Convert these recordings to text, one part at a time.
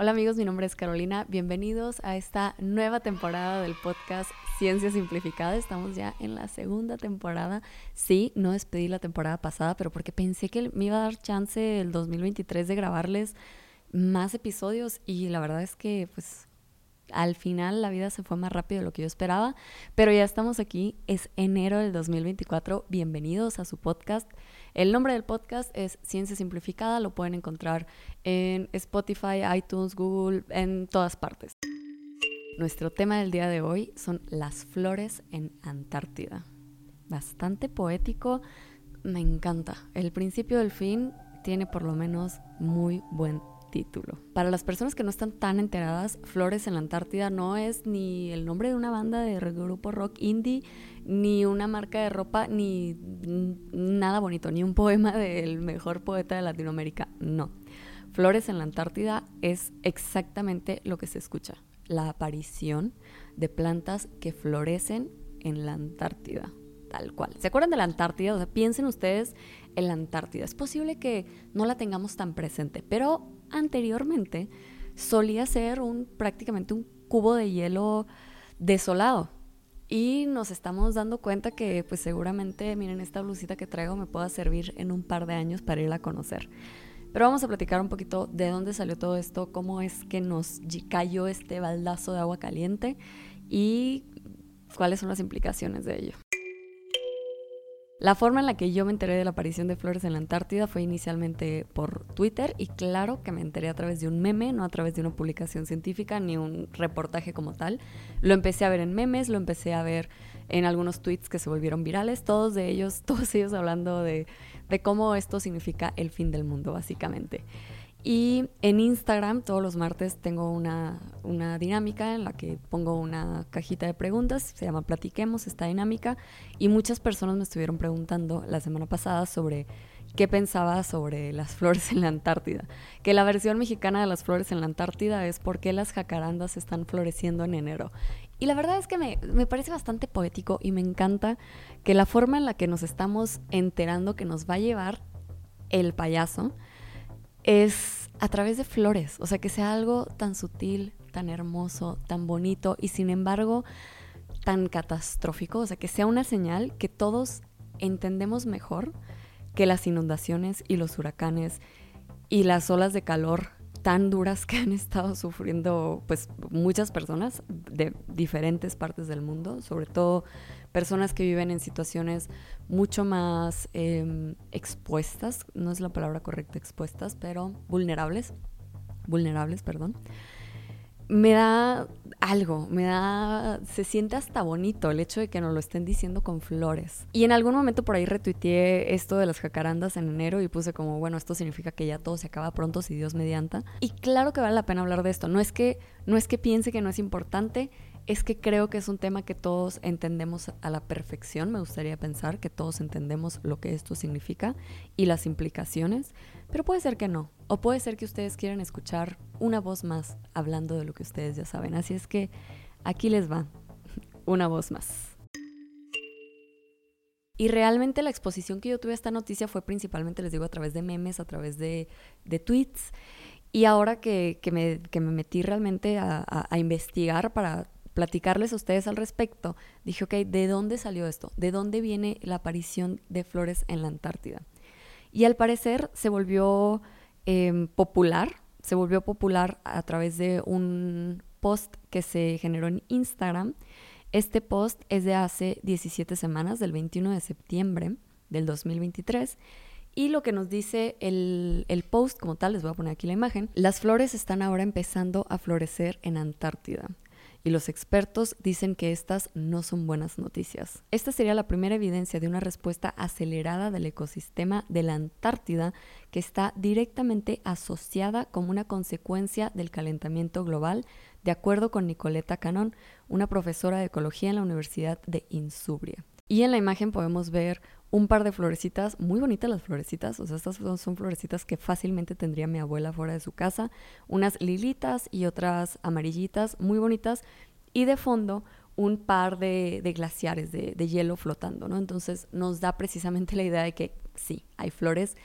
Hola amigos, mi nombre es Carolina. Bienvenidos a esta nueva temporada del podcast Ciencia Simplificada. Estamos ya en la segunda temporada. Sí, no despedí la temporada pasada, pero porque pensé que me iba a dar chance el 2023 de grabarles más episodios y la verdad es que pues al final la vida se fue más rápido de lo que yo esperaba, pero ya estamos aquí, es enero del 2024, bienvenidos a su podcast. El nombre del podcast es Ciencia Simplificada, lo pueden encontrar en Spotify, iTunes, Google, en todas partes. Nuestro tema del día de hoy son las flores en Antártida. Bastante poético, me encanta. El principio del fin tiene por lo menos muy buen título. Para las personas que no están tan enteradas, Flores en la Antártida no es ni el nombre de una banda de grupo rock indie, ni una marca de ropa, ni nada bonito, ni un poema del mejor poeta de Latinoamérica. No. Flores en la Antártida es exactamente lo que se escucha, la aparición de plantas que florecen en la Antártida tal cual. ¿Se acuerdan de la Antártida? O sea, piensen ustedes en la Antártida. Es posible que no la tengamos tan presente, pero anteriormente solía ser un prácticamente un cubo de hielo desolado. Y nos estamos dando cuenta que pues seguramente, miren, esta blusita que traigo me pueda servir en un par de años para irla a conocer. Pero vamos a platicar un poquito de dónde salió todo esto, cómo es que nos cayó este baldazo de agua caliente y cuáles son las implicaciones de ello. La forma en la que yo me enteré de la aparición de flores en la Antártida fue inicialmente por Twitter y claro que me enteré a través de un meme, no a través de una publicación científica ni un reportaje como tal. Lo empecé a ver en memes, lo empecé a ver en algunos tweets que se volvieron virales, todos de ellos, todos ellos hablando de, de cómo esto significa el fin del mundo, básicamente. Y en Instagram todos los martes tengo una, una, dinámica en la que pongo una cajita de preguntas, se llama Platiquemos esta dinámica, y muchas personas me estuvieron preguntando la semana pasada sobre qué pensaba sobre las flores en la Antártida. Que la versión mexicana de las flores en la Antártida es por qué las jacarandas están floreciendo en enero. Y la verdad es que me, me parece bastante poético y me encanta que la forma en la que nos estamos enterando que nos va a llevar el payaso, es a través de flores, o sea, que sea algo tan sutil, tan hermoso, tan bonito y sin embargo tan catastrófico, o sea, que sea una señal que todos entendemos mejor que las inundaciones y los huracanes y las olas de calor tan duras que han estado sufriendo pues muchas personas de diferentes partes del mundo, sobre todo personas que viven en situaciones mucho más em, expuestas, no es la palabra correcta expuestas, pero vulnerables, vulnerables, perdón. Me da algo, me da, se siente hasta bonito el hecho de que nos lo estén diciendo con flores. Y en algún momento por ahí retuiteé esto de las jacarandas en enero y puse como, bueno, esto significa que ya todo se acaba pronto si Dios medianta. Y claro que vale la pena hablar de esto, no es que, no es que piense que no es importante, es que creo que es un tema que todos entendemos a la perfección. Me gustaría pensar que todos entendemos lo que esto significa y las implicaciones, pero puede ser que no. O puede ser que ustedes quieran escuchar una voz más hablando de lo que ustedes ya saben. Así es que aquí les va una voz más. Y realmente la exposición que yo tuve a esta noticia fue principalmente, les digo, a través de memes, a través de, tweets. Y ahora que, me, metí realmente a investigar para platicarles a ustedes al respecto, dije, ok, ¿de dónde salió esto? ¿De dónde viene la aparición de flores en la Antártida? Y al parecer se volvió em, popular, se volvió popular a través de un post que se generó en Instagram. Este post es de hace 17 semanas, del 21 de septiembre del 2023. Y lo que nos dice el, el, post como tal, les voy a poner aquí la imagen, las flores están ahora empezando a florecer en Antártida y los expertos dicen que estas no son buenas noticias. Esta sería la primera evidencia de una respuesta acelerada del ecosistema de la Antártida que está directamente asociada como una consecuencia del calentamiento global, de acuerdo con Nicoleta Canón, una profesora de ecología en la Universidad de Insubria. Y en la imagen podemos ver un par de florecitas, muy bonitas las florecitas, o sea, estas son, florecitas que fácilmente tendría mi abuela fuera de su casa, unas lilitas y otras amarillitas, muy bonitas, y de fondo un par de, glaciares de, hielo flotando, ¿no? Entonces nos da precisamente la idea de que sí, hay flores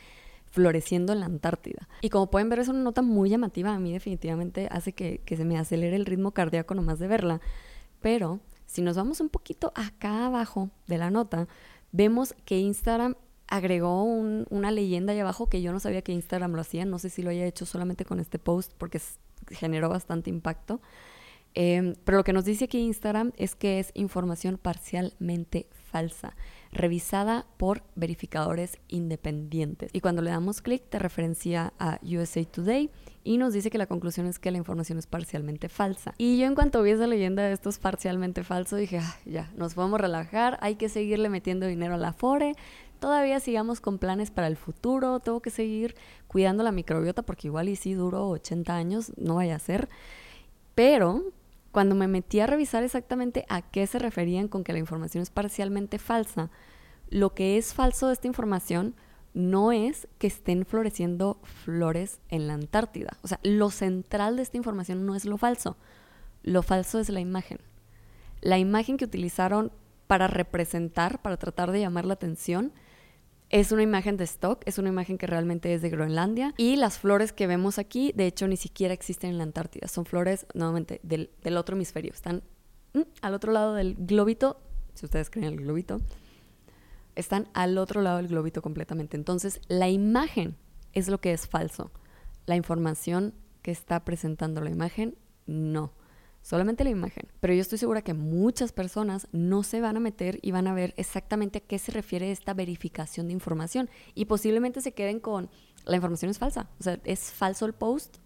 floreciendo en la Antártida. Y como pueden ver es una nota muy llamativa, a mí definitivamente hace que, que se me acelere el ritmo cardíaco nomás de verla. Pero si nos vamos un poquito acá abajo de la nota, vemos que Instagram agregó una leyenda ahí abajo que yo no sabía que Instagram lo hacía, no sé si lo haya hecho solamente con este post porque generó bastante impacto. Em, pero lo que nos dice aquí Instagram es que es información parcialmente falsa, revisada por verificadores independientes. Y cuando le damos clic te referencia a USA Today y nos dice que la conclusión es que la información es parcialmente falsa. Y yo en cuanto vi esa leyenda de esto es parcialmente falso, dije, ya, nos podemos relajar, hay que seguirle metiendo dinero a la FORE, todavía sigamos con planes para el futuro, tengo que seguir cuidando la microbiota porque igual y si duro 80 años, no vaya a ser. Pero cuando me metí a revisar exactamente a qué se referían con que la información es parcialmente falsa, lo que es falso de esta información no es que estén floreciendo flores en la Antártida. O sea, lo central de esta información no es lo falso. Lo falso es la imagen. La imagen que utilizaron para representar, para tratar de llamar la atención, es una imagen de stock, es una imagen que realmente es de Groenlandia. Y las flores que vemos aquí, de hecho, ni siquiera existen en la Antártida. Son flores, nuevamente, del, otro hemisferio. Están mm, al otro lado del globito, si ustedes creen el globito. Están al otro lado del globito completamente. Entonces, la imagen es lo que es falso. La información que está presentando la imagen, no solamente la imagen. Pero yo estoy segura que muchas personas no se van a meter y van a ver exactamente a qué se refiere esta verificación de información y posiblemente se queden con la información es falsa, o sea, es falso el post.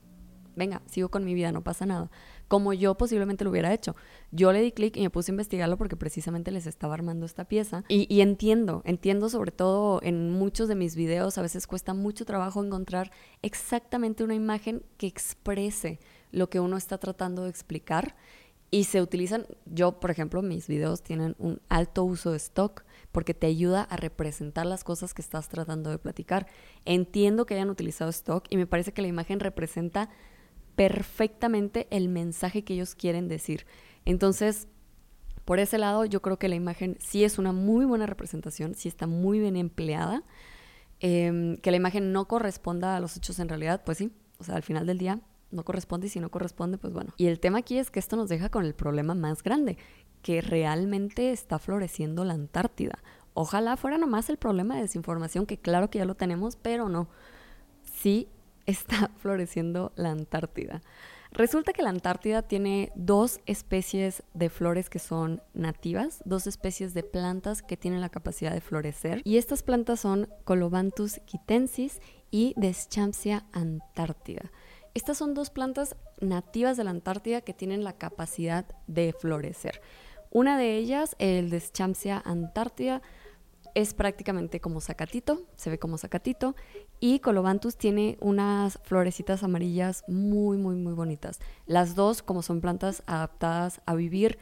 Venga, sigo con mi vida, no pasa nada. Como yo posiblemente lo hubiera hecho. Yo le di clic y me puse a investigarlo porque precisamente les estaba armando esta pieza. Y, y entiendo, entiendo sobre todo en muchos de mis videos, a veces cuesta mucho trabajo encontrar exactamente una imagen que exprese lo que uno está tratando de explicar y se utilizan, yo por ejemplo, mis videos tienen un alto uso de stock porque te ayuda a representar las cosas que estás tratando de platicar. Entiendo que hayan utilizado stock y me parece que la imagen representa perfectamente el mensaje que ellos quieren decir. Entonces, por ese lado, yo creo que la imagen sí es una muy buena representación, sí está muy bien empleada. Em, que la imagen no corresponda a los hechos en realidad, pues sí, o sea, al final del día no corresponde y si no corresponde, pues bueno. Y el tema aquí es que esto nos deja con el problema más grande, que realmente está floreciendo la Antártida. Ojalá fuera nomás el problema de desinformación, que claro que ya lo tenemos, pero no. Sí está floreciendo la Antártida. Resulta que la Antártida tiene dos especies de flores que son nativas, dos especies de plantas que tienen la capacidad de florecer. Y estas plantas son Colobanthus quitensis y Deschampsia antártida. Estas son dos plantas nativas de la Antártida que tienen la capacidad de florecer. Una de ellas, el Deschampsia antártida, es prácticamente como zacatito, se ve como zacatito, y Colobanthus tiene unas florecitas amarillas muy, muy, muy bonitas. Las dos, como son plantas adaptadas a vivir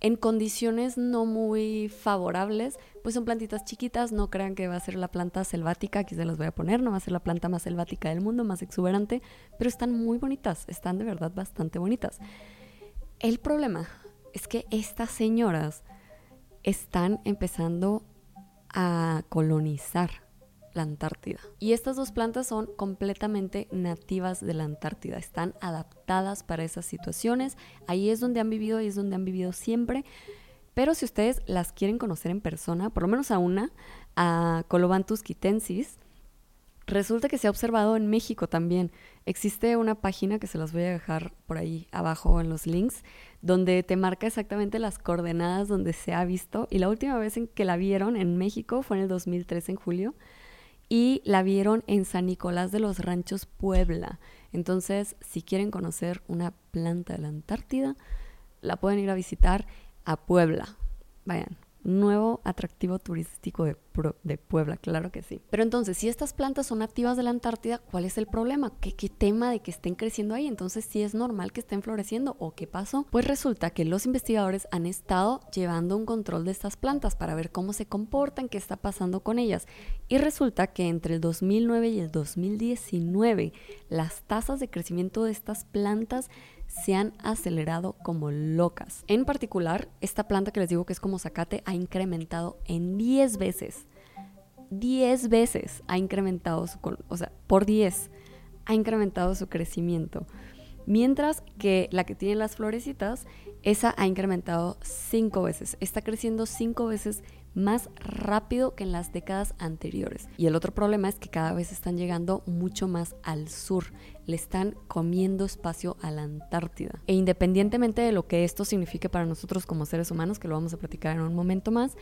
en condiciones no muy favorables, pues son plantitas chiquitas, no crean que va a ser la planta selvática, aquí se las voy a poner, no va a ser la planta más selvática del mundo, más exuberante, pero están muy bonitas, están de verdad bastante bonitas. El problema es que estas señoras están empezando a colonizar la Antártida. Y estas dos plantas son completamente nativas de la Antártida, están adaptadas para esas situaciones, ahí es donde han vivido, ahí es donde han vivido siempre. Pero si ustedes las quieren conocer en persona, por lo menos a una, a Colobanthus quitensis, resulta que se ha observado en México también. Existe una página que se las voy a dejar por ahí abajo en los links, donde te marca exactamente las coordenadas donde se ha visto. Y la última vez en que la vieron en México fue en el 2003, en julio y la vieron en San Nicolás de los Ranchos, Puebla. Entonces, si quieren conocer una planta de la Antártida, la pueden ir a visitar a Puebla. Vayan, nuevo atractivo turístico de, Puebla, claro que sí. Pero entonces, si estas plantas son nativas de la Antártida, ¿cuál es el problema? ¿Qué, ¿Qué, tema de que estén creciendo ahí? Entonces, ¿sí es normal que estén floreciendo o qué pasó? Pues resulta que los investigadores han estado llevando un control de estas plantas para ver cómo se comportan, qué está pasando con ellas. Y resulta que entre el 2009 y el 2019, las tasas de crecimiento de estas plantas se han acelerado como locas. En particular, esta planta que les digo que es como zacate ha incrementado en 10 veces 10 veces ha incrementado su, o sea, por 10 ha incrementado su crecimiento. Mientras que la que tiene las florecitas, esa ha incrementado 5 veces. Está creciendo 5 veces más rápido que en las décadas anteriores. Y el otro problema es que cada vez están llegando mucho más al sur, le están comiendo espacio a la Antártida. E independientemente de lo que esto signifique para nosotros como seres humanos, que lo vamos a platicar en un momento más,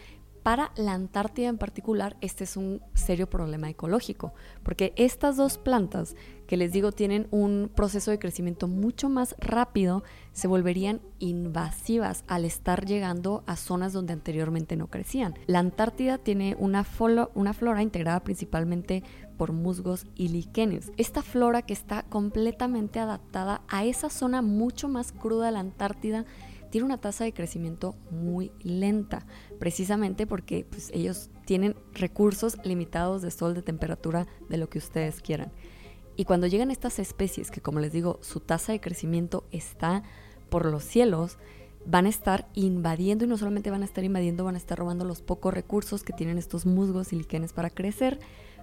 para la Antártida en particular, este es un serio problema ecológico, porque estas dos plantas que les digo tienen un proceso de crecimiento mucho más rápido, se volverían invasivas al estar llegando a zonas donde anteriormente no crecían. La Antártida tiene una, flora integrada principalmente por musgos y líquenes. Esta flora que está completamente adaptada a esa zona mucho más cruda de la Antártida tiene una tasa de crecimiento muy lenta, precisamente porque pues, ellos tienen recursos limitados de sol, de temperatura, de lo que ustedes quieran. Y cuando llegan estas especies, que como les digo, su tasa de crecimiento está por los cielos, van a estar invadiendo y no solamente van a estar invadiendo, van a estar robando los pocos recursos que tienen estos musgos y líquenes para crecer,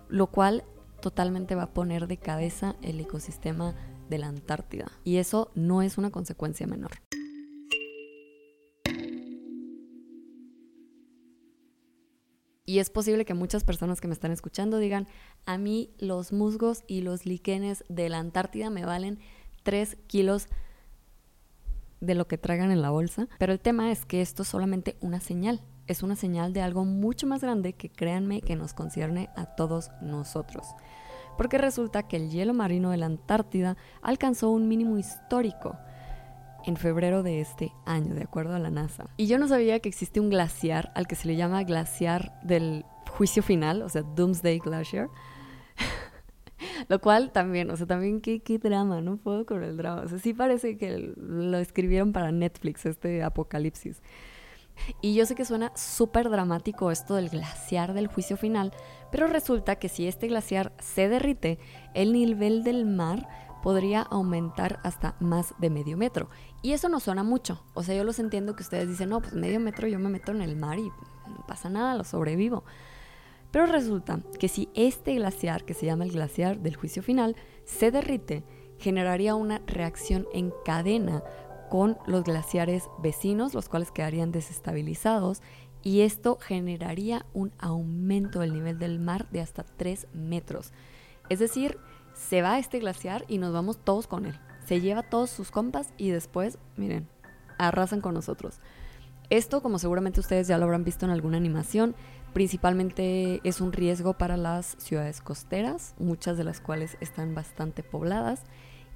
lo cual totalmente va a poner de cabeza el ecosistema de la Antártida. Y eso no es una consecuencia menor. Y es posible que muchas personas que me están escuchando digan, a mí los musgos y los líquenes de la Antártida me valen 3 kilos de lo que traigan en la bolsa. Pero el tema es que esto es solamente una señal. Es una señal de algo mucho más grande que créanme que nos concierne a todos nosotros. Porque resulta que el hielo marino de la Antártida alcanzó un mínimo histórico en febrero de este año, de acuerdo a la NASA. Y yo no sabía que existe un glaciar al que se le llama glaciar del juicio final, o sea, Doomsday Glacier. Lo cual también, o sea, también qué, drama, no puedo con el drama. O sea, sí parece que lo escribieron para Netflix, este apocalipsis. Y yo sé que suena súper dramático esto del glaciar del juicio final, pero resulta que si este glaciar se derrite, el nivel del mar podría aumentar hasta más de medio metro. Y eso no suena mucho. O sea, yo los entiendo que ustedes dicen, no, pues medio metro yo me meto en el mar y no pasa nada, lo sobrevivo. Pero resulta que si este glaciar, que se llama el glaciar del juicio final, se derrite, generaría una reacción en cadena con los glaciares vecinos, los cuales quedarían desestabilizados, y esto generaría un aumento del nivel del mar de hasta 3 metros. Es decir, se va este glaciar y nos vamos todos con él. Se lleva todos sus compas y después, miren, arrasan con nosotros. Esto, como seguramente ustedes ya lo habrán visto en alguna animación, principalmente es un riesgo para las ciudades costeras, muchas de las cuales están bastante pobladas.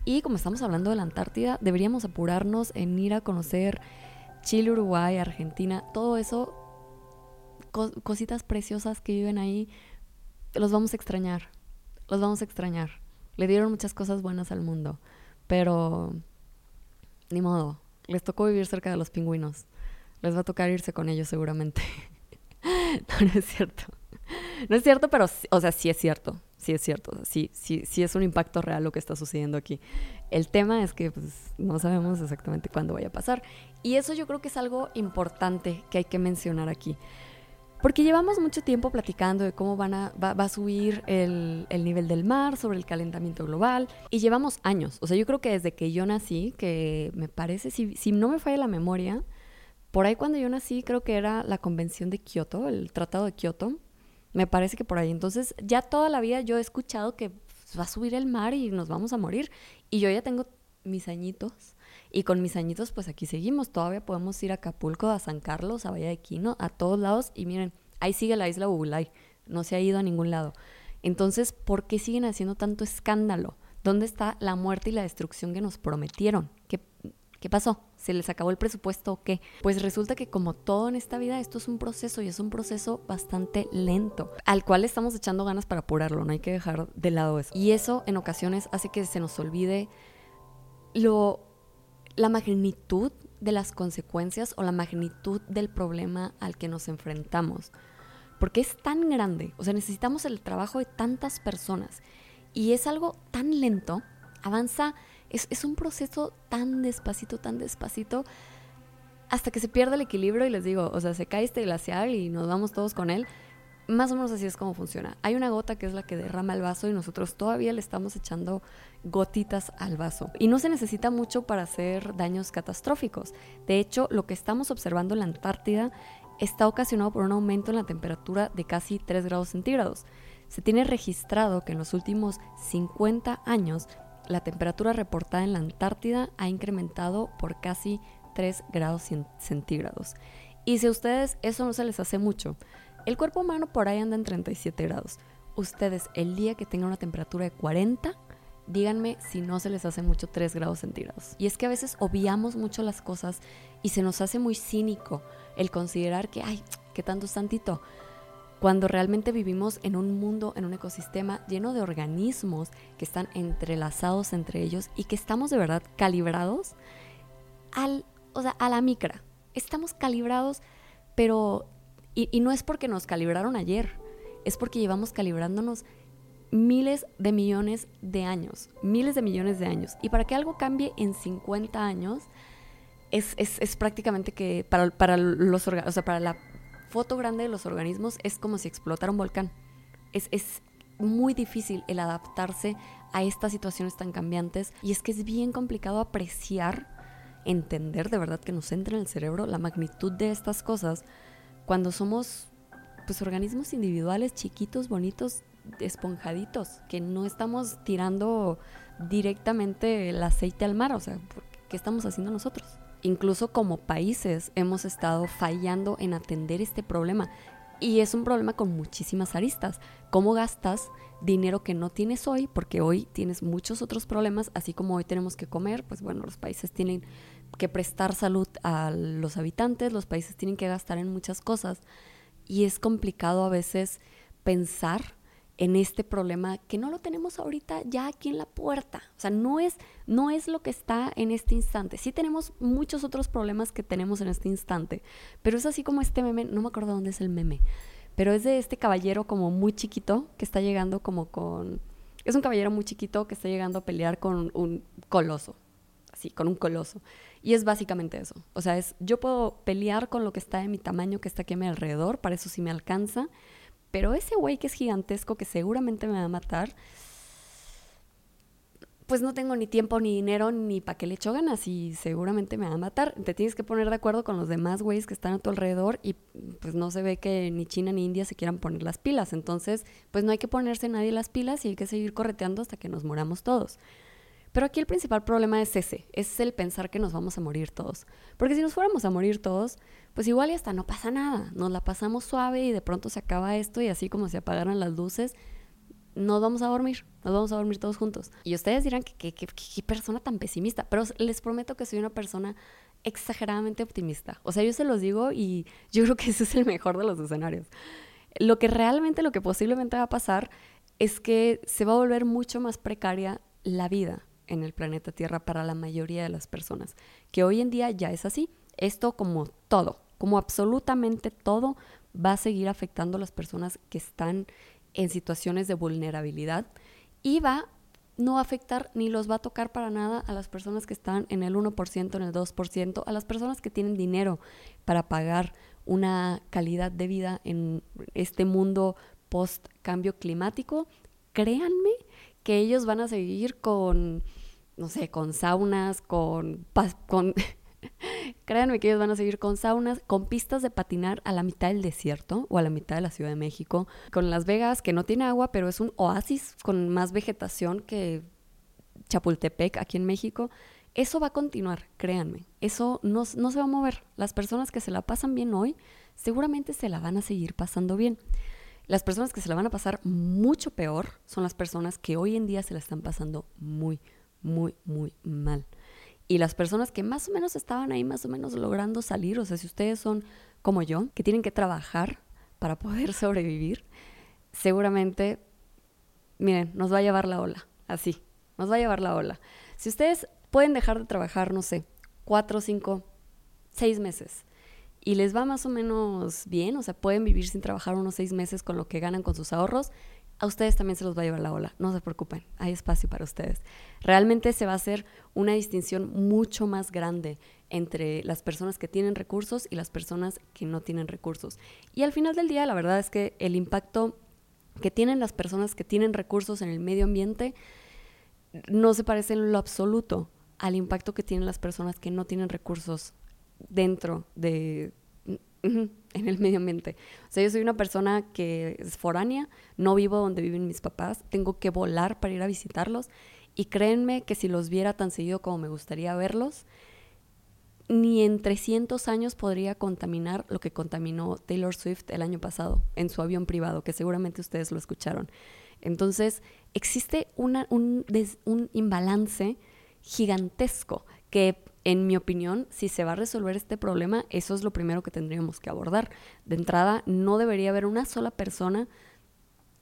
Y como estamos hablando de la Antártida, deberíamos apurarnos en ir a conocer Chile, Uruguay, Argentina, todo eso, cositas preciosas que viven ahí, los vamos a extrañar, los vamos a extrañar. Le dieron muchas cosas buenas al mundo, pero ni modo, les tocó vivir cerca de los pingüinos. Les va a tocar irse con ellos seguramente. no, es cierto. No es cierto, pero, o sea, sí es cierto. Sí es cierto. Sí, sí, sí es un impacto real lo que está sucediendo aquí. El tema es que pues, no sabemos exactamente cuándo vaya a pasar. Y eso yo creo que es algo importante que hay que mencionar aquí. Porque llevamos mucho tiempo platicando de cómo va, a subir el, el, nivel del mar, sobre el calentamiento global, y llevamos años. O sea, yo creo que desde que yo nací, que me parece, si, si no me falla la memoria, por ahí cuando yo nací creo que era la convención de Kioto, el tratado de Kioto, me parece que por ahí. Entonces, ya toda la vida yo he escuchado que va a subir el mar y nos vamos a morir. Y yo ya tengo mis añitos y con mis añitos, pues aquí seguimos. Todavía podemos ir a Acapulco, a San Carlos, a Bahía de Quino, a todos lados. Y miren, ahí sigue la isla Bubulay. No se ha ido a ningún lado. Entonces, ¿por qué siguen haciendo tanto escándalo? ¿Dónde está la muerte y la destrucción que nos prometieron? ¿Qué, ¿Qué pasó? ¿Se les acabó el presupuesto o qué? Pues resulta que como todo en esta vida, esto es un proceso y es un proceso bastante lento, al cual estamos echando ganas para apurarlo, no hay que dejar de lado eso. Y eso en ocasiones hace que se nos olvide lo la magnitud de las consecuencias o la magnitud del problema al que nos enfrentamos. Porque es tan grande, o sea, necesitamos el trabajo de tantas personas y es algo tan lento, avanza, es, es un proceso tan despacito, tan despacito, hasta que se pierde el equilibrio y les digo, o sea, se cae este glaciar y nos vamos todos con él. Más o menos así es como funciona. Hay una gota que es la que derrama el vaso y nosotros todavía le estamos echando gotitas al vaso. Y no se necesita mucho para hacer daños catastróficos. De hecho, lo que estamos observando en la Antártida está ocasionado por un aumento en la temperatura de casi 3 grados centígrados. Se tiene registrado que en los últimos 50 años la temperatura reportada en la Antártida ha incrementado por casi 3 grados centígrados. Y si a ustedes eso no se les hace mucho, el cuerpo humano por ahí anda en 37 grados. Ustedes, el día que tengan una temperatura de 40, díganme si no se les hace mucho 3 grados centígrados. Y es que a veces obviamos mucho las cosas y se nos hace muy cínico el considerar que, ay, qué tanto es tantito. Cuando realmente vivimos en un mundo, en un ecosistema lleno de organismos que están entrelazados entre ellos y que estamos de verdad calibrados al, o sea, a la micra. Estamos calibrados, pero y, no es porque nos calibraron ayer, es porque llevamos calibrándonos miles de millones de años, miles de millones de años. Y para que algo cambie en 50 años, es, prácticamente que para, para los para la foto grande de los organismos es como si explotara un volcán. Es, es muy difícil el adaptarse a estas situaciones tan cambiantes y es que es bien complicado apreciar, entender de verdad que nos entra en el cerebro la magnitud de estas cosas cuando somos pues organismos individuales chiquitos, bonitos, esponjaditos, que no estamos tirando directamente el aceite al mar, o sea, ¿qué estamos haciendo nosotros? Incluso como países hemos estado fallando en atender este problema y es un problema con muchísimas aristas. ¿Cómo gastas dinero que no tienes hoy? Porque hoy tienes muchos otros problemas, así como hoy tenemos que comer, pues bueno, los países tienen que prestar salud a los habitantes, los países tienen que gastar en muchas cosas y es complicado a veces pensar en este problema que no lo tenemos ahorita ya aquí en la puerta. O sea, no es, no es lo que está en este instante. Sí tenemos muchos otros problemas que tenemos en este instante, pero es así como este meme, no me acuerdo dónde es el meme, pero es de este caballero como muy chiquito que está llegando como con... Es un caballero muy chiquito que está llegando a pelear con un coloso, así, con un coloso. Y es básicamente eso. O sea, es yo puedo pelear con lo que está de mi tamaño, que está aquí a mi alrededor, para eso sí me alcanza. Pero ese güey que es gigantesco, que seguramente me va a matar, pues no tengo ni tiempo, ni dinero, ni para qué le echo ganas y seguramente me va a matar. Te tienes que poner de acuerdo con los demás güeyes que están a tu alrededor y pues no se ve que ni China ni India se quieran poner las pilas. Entonces, pues no hay que ponerse nadie las pilas y hay que seguir correteando hasta que nos moramos todos. Pero aquí el principal problema es ese, es el pensar que nos vamos a morir todos. Porque si nos fuéramos a morir todos, pues igual y hasta no pasa nada, nos la pasamos suave y de pronto se acaba esto y así como se apagaran las luces, nos vamos a dormir, nos vamos a dormir todos juntos. Y ustedes dirán que qué persona tan pesimista, pero les prometo que soy una persona exageradamente optimista. O sea, yo se los digo y yo creo que ese es el mejor de los escenarios. Lo que realmente, lo que posiblemente va a pasar es que se va a volver mucho más precaria la vida en el planeta Tierra para la mayoría de las personas, que hoy en día ya es así. Esto como todo, como absolutamente todo, va a seguir afectando a las personas que están en situaciones de vulnerabilidad y va no afectar ni los va a tocar para nada a las personas que están en el 1%, en el 2%, a las personas que tienen dinero para pagar una calidad de vida en este mundo post cambio climático. Créanme que ellos van a seguir con no sé, con saunas, con... con Créanme que ellos van a seguir con saunas, con pistas de patinar a la mitad del desierto o a la mitad de la Ciudad de México, con Las Vegas, que no tiene agua, pero es un oasis con más vegetación que Chapultepec aquí en México. Eso va a continuar, créanme. Eso no, no se va a mover. Las personas que se la pasan bien hoy, seguramente se la van a seguir pasando bien. Las personas que se la van a pasar mucho peor son las personas que hoy en día se la están pasando muy, muy, muy mal. Y las personas que más o menos estaban ahí, más o menos logrando salir, o sea, si ustedes son como yo, que tienen que trabajar para poder sobrevivir, seguramente, miren, nos va a llevar la ola, así, nos va a llevar la ola. Si ustedes pueden dejar de trabajar, no sé, cuatro, cinco, seis meses, y les va más o menos bien, o sea, pueden vivir sin trabajar unos seis meses con lo que ganan con sus ahorros, a ustedes también se los va a llevar la ola. No se preocupen, hay espacio para ustedes. Realmente se va a hacer una distinción mucho más grande entre las personas que tienen recursos y las personas que no tienen recursos. Y al final del día, la verdad es que el impacto que tienen las personas que tienen recursos en el medio ambiente no se parece en lo absoluto al impacto que tienen las personas que no tienen recursos dentro de en el medio ambiente. O sea, yo soy una persona que es foránea, no vivo donde viven mis papás, tengo que volar para ir a visitarlos y créanme que si los viera tan seguido como me gustaría verlos, ni en 300 años podría contaminar lo que contaminó Taylor Swift el año pasado en su avión privado, que seguramente ustedes lo escucharon. Entonces, existe una, un, un imbalance gigantesco que, en mi opinión, si se va a resolver este problema, eso es lo primero que tendríamos que abordar. De entrada, no debería haber una sola persona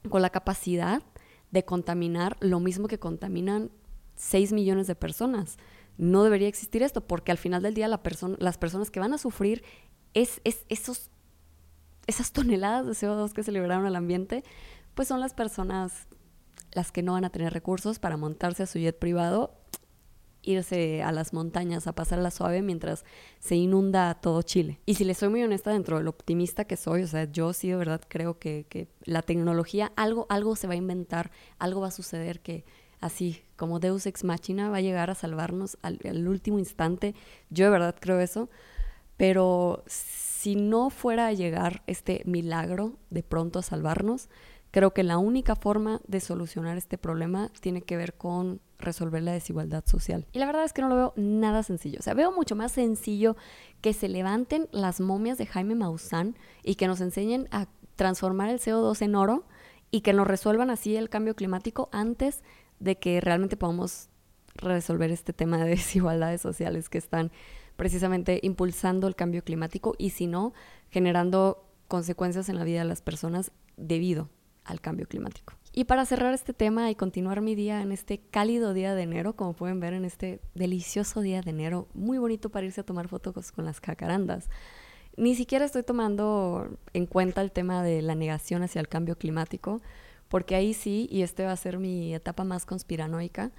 con la capacidad de contaminar lo mismo que contaminan 6 millones de personas no debería existir esto, porque al final del día la las personas que van a sufrir es, esos, esas toneladas de CO2 que se liberaron al ambiente, pues son las personas las que no van a tener recursos para montarse a su jet privado, irse a las montañas a pasar la suave mientras se inunda todo Chile. Y si les soy muy honesta dentro del optimista que soy, o sea, yo sí de verdad creo que, que la tecnología, algo, algo se va a inventar, algo va a suceder que así como Deus ex machina va a llegar a salvarnos al, último instante. Yo de verdad creo eso. Pero si no fuera a llegar este milagro de pronto a salvarnos, creo que la única forma de solucionar este problema tiene que ver con resolver la desigualdad social. Y la verdad es que no lo veo nada sencillo. O sea, veo mucho más sencillo que se levanten las momias de Jaime Maussan y que nos enseñen a transformar el CO2 en oro y que nos resuelvan así el cambio climático antes de que realmente podamos resolver este tema de desigualdades sociales que están precisamente impulsando el cambio climático y si no, generando consecuencias en la vida de las personas debido al cambio climático. Y para cerrar este tema y continuar mi día en este cálido día de enero, como pueden ver en este delicioso día de enero, muy bonito para irse a tomar fotos con las cacarandas. Ni siquiera estoy tomando en cuenta el tema de la negación hacia el cambio climático, porque ahí sí, y este va a ser mi etapa más conspiranoica,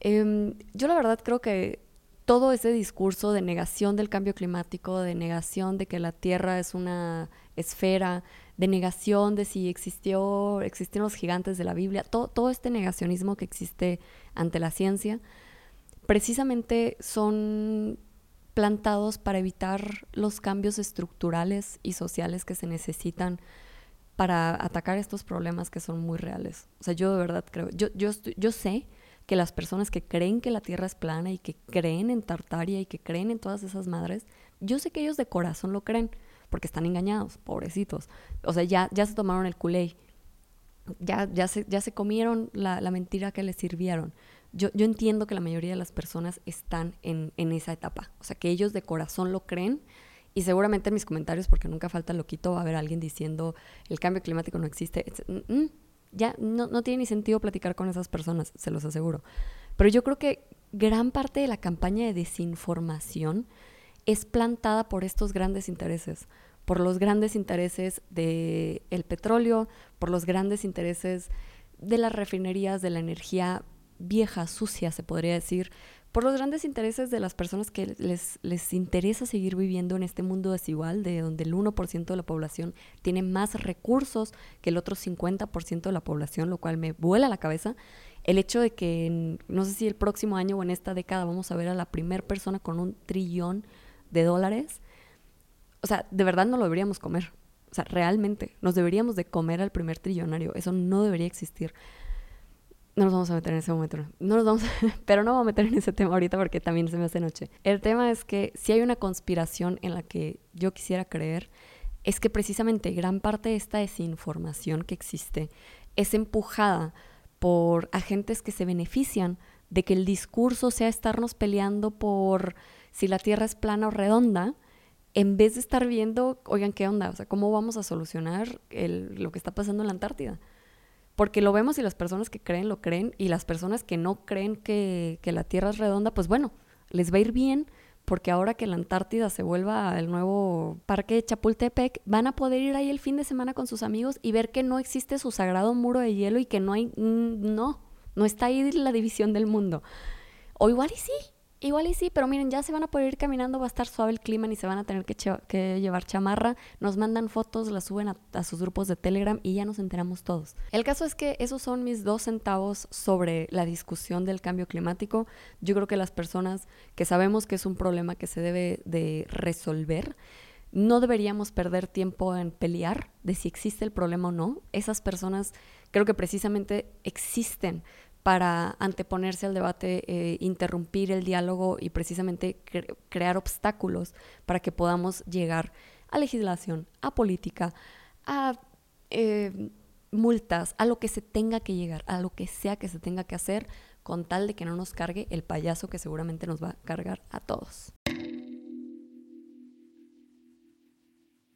em, yo la verdad creo que todo ese discurso de negación del cambio climático, de negación de que la Tierra es una esfera, de negación de si existió, existieron los gigantes de la Biblia, todo, todo este negacionismo que existe ante la ciencia, precisamente son plantados para evitar los cambios estructurales y sociales que se necesitan para atacar estos problemas que son muy reales. O sea, yo de verdad creo, yo, yo, yo sé que las personas que creen que la Tierra es plana y que creen en Tartaria y que creen en todas esas madres, yo sé que ellos de corazón lo creen, porque están engañados, pobrecitos. O sea, ya, ya se tomaron el culé, ya, ya, se, ya se comieron la, la mentira que les sirvieron. Yo, yo, entiendo que la mayoría de las personas están en, en esa etapa, o sea, que ellos de corazón lo creen y seguramente en mis comentarios, porque nunca falta loquito, va a haber alguien diciendo el cambio climático no existe. Mm, mm, ya no, no tiene ni sentido platicar con esas personas, se los aseguro. Pero yo creo que gran parte de la campaña de desinformación es plantada por estos grandes intereses, por los grandes intereses del el petróleo, por los grandes intereses de las refinerías, de la energía vieja, sucia, se podría decir, por los grandes intereses de las personas que les, les interesa seguir viviendo en este mundo desigual, de donde el 1% de la población tiene más recursos que el otro 50% de la población, lo cual me vuela la cabeza. El hecho de que, no sé si el próximo año o en esta década vamos a ver a la primera persona con un trillón de dólares, o sea, de verdad no lo deberíamos comer. O sea, realmente nos deberíamos de comer al primer trillonario. Eso no debería existir. No nos vamos a meter en ese momento. No nos vamos, pero no vamos a meter en ese tema ahorita porque también se me hace noche. El tema es que si hay una conspiración en la que yo quisiera creer, es que precisamente gran parte de esta desinformación que existe es empujada por agentes que se benefician de que el discurso sea estarnos peleando por si la Tierra es plana o redonda, en vez de estar viendo, oigan, ¿qué onda? O sea, ¿cómo vamos a solucionar lo que está pasando en la Antártida? porque lo vemos y las personas que creen lo creen y las personas que no creen que, la Tierra es redonda, pues bueno, les va a ir bien porque ahora que la Antártida se vuelva el nuevo parque de Chapultepec, van a poder ir ahí el fin de semana con sus amigos y ver que no existe su sagrado muro de hielo y que no hay, no, no está ahí la división del mundo. O igual y sí, Igual y sí, pero miren, ya se van a poder ir caminando, va a estar suave el clima, ni se van a tener que, llevar chamarra. Nos mandan fotos, las suben a, sus grupos de Telegram y ya nos enteramos todos. El caso es que esos son mis dos centavos sobre la discusión del cambio climático. Yo creo que las personas que sabemos que es un problema que se debe de resolver, no deberíamos perder tiempo en pelear de si existe el problema o no. Esas personas creo que precisamente existen para anteponerse al debate, eh, interrumpir el diálogo y precisamente crear obstáculos para que podamos llegar a legislación, a política, a eh, multas, a lo que se tenga que llegar, a lo que sea que se tenga que hacer, con tal de que no nos cargue el payaso que seguramente nos va a cargar a todos.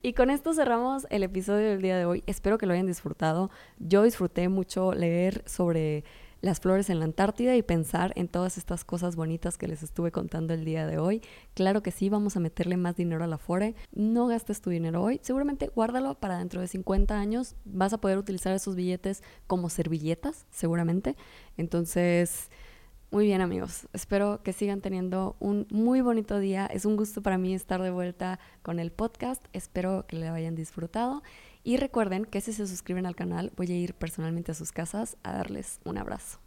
Y con esto cerramos el episodio del día de hoy. Espero que lo hayan disfrutado. Yo disfruté mucho leer sobre las flores en la Antártida y pensar en todas estas cosas bonitas que les estuve contando el día de hoy. Claro que sí, vamos a meterle más dinero a la Fore. No gastes tu dinero hoy. Seguramente guárdalo para dentro de 50 años. Vas a poder utilizar esos billetes como servilletas, seguramente. Entonces... Muy bien amigos, espero que sigan teniendo un muy bonito día. Es un gusto para mí estar de vuelta con el podcast. Espero que lo hayan disfrutado y recuerden que si se suscriben al canal voy a ir personalmente a sus casas a darles un abrazo.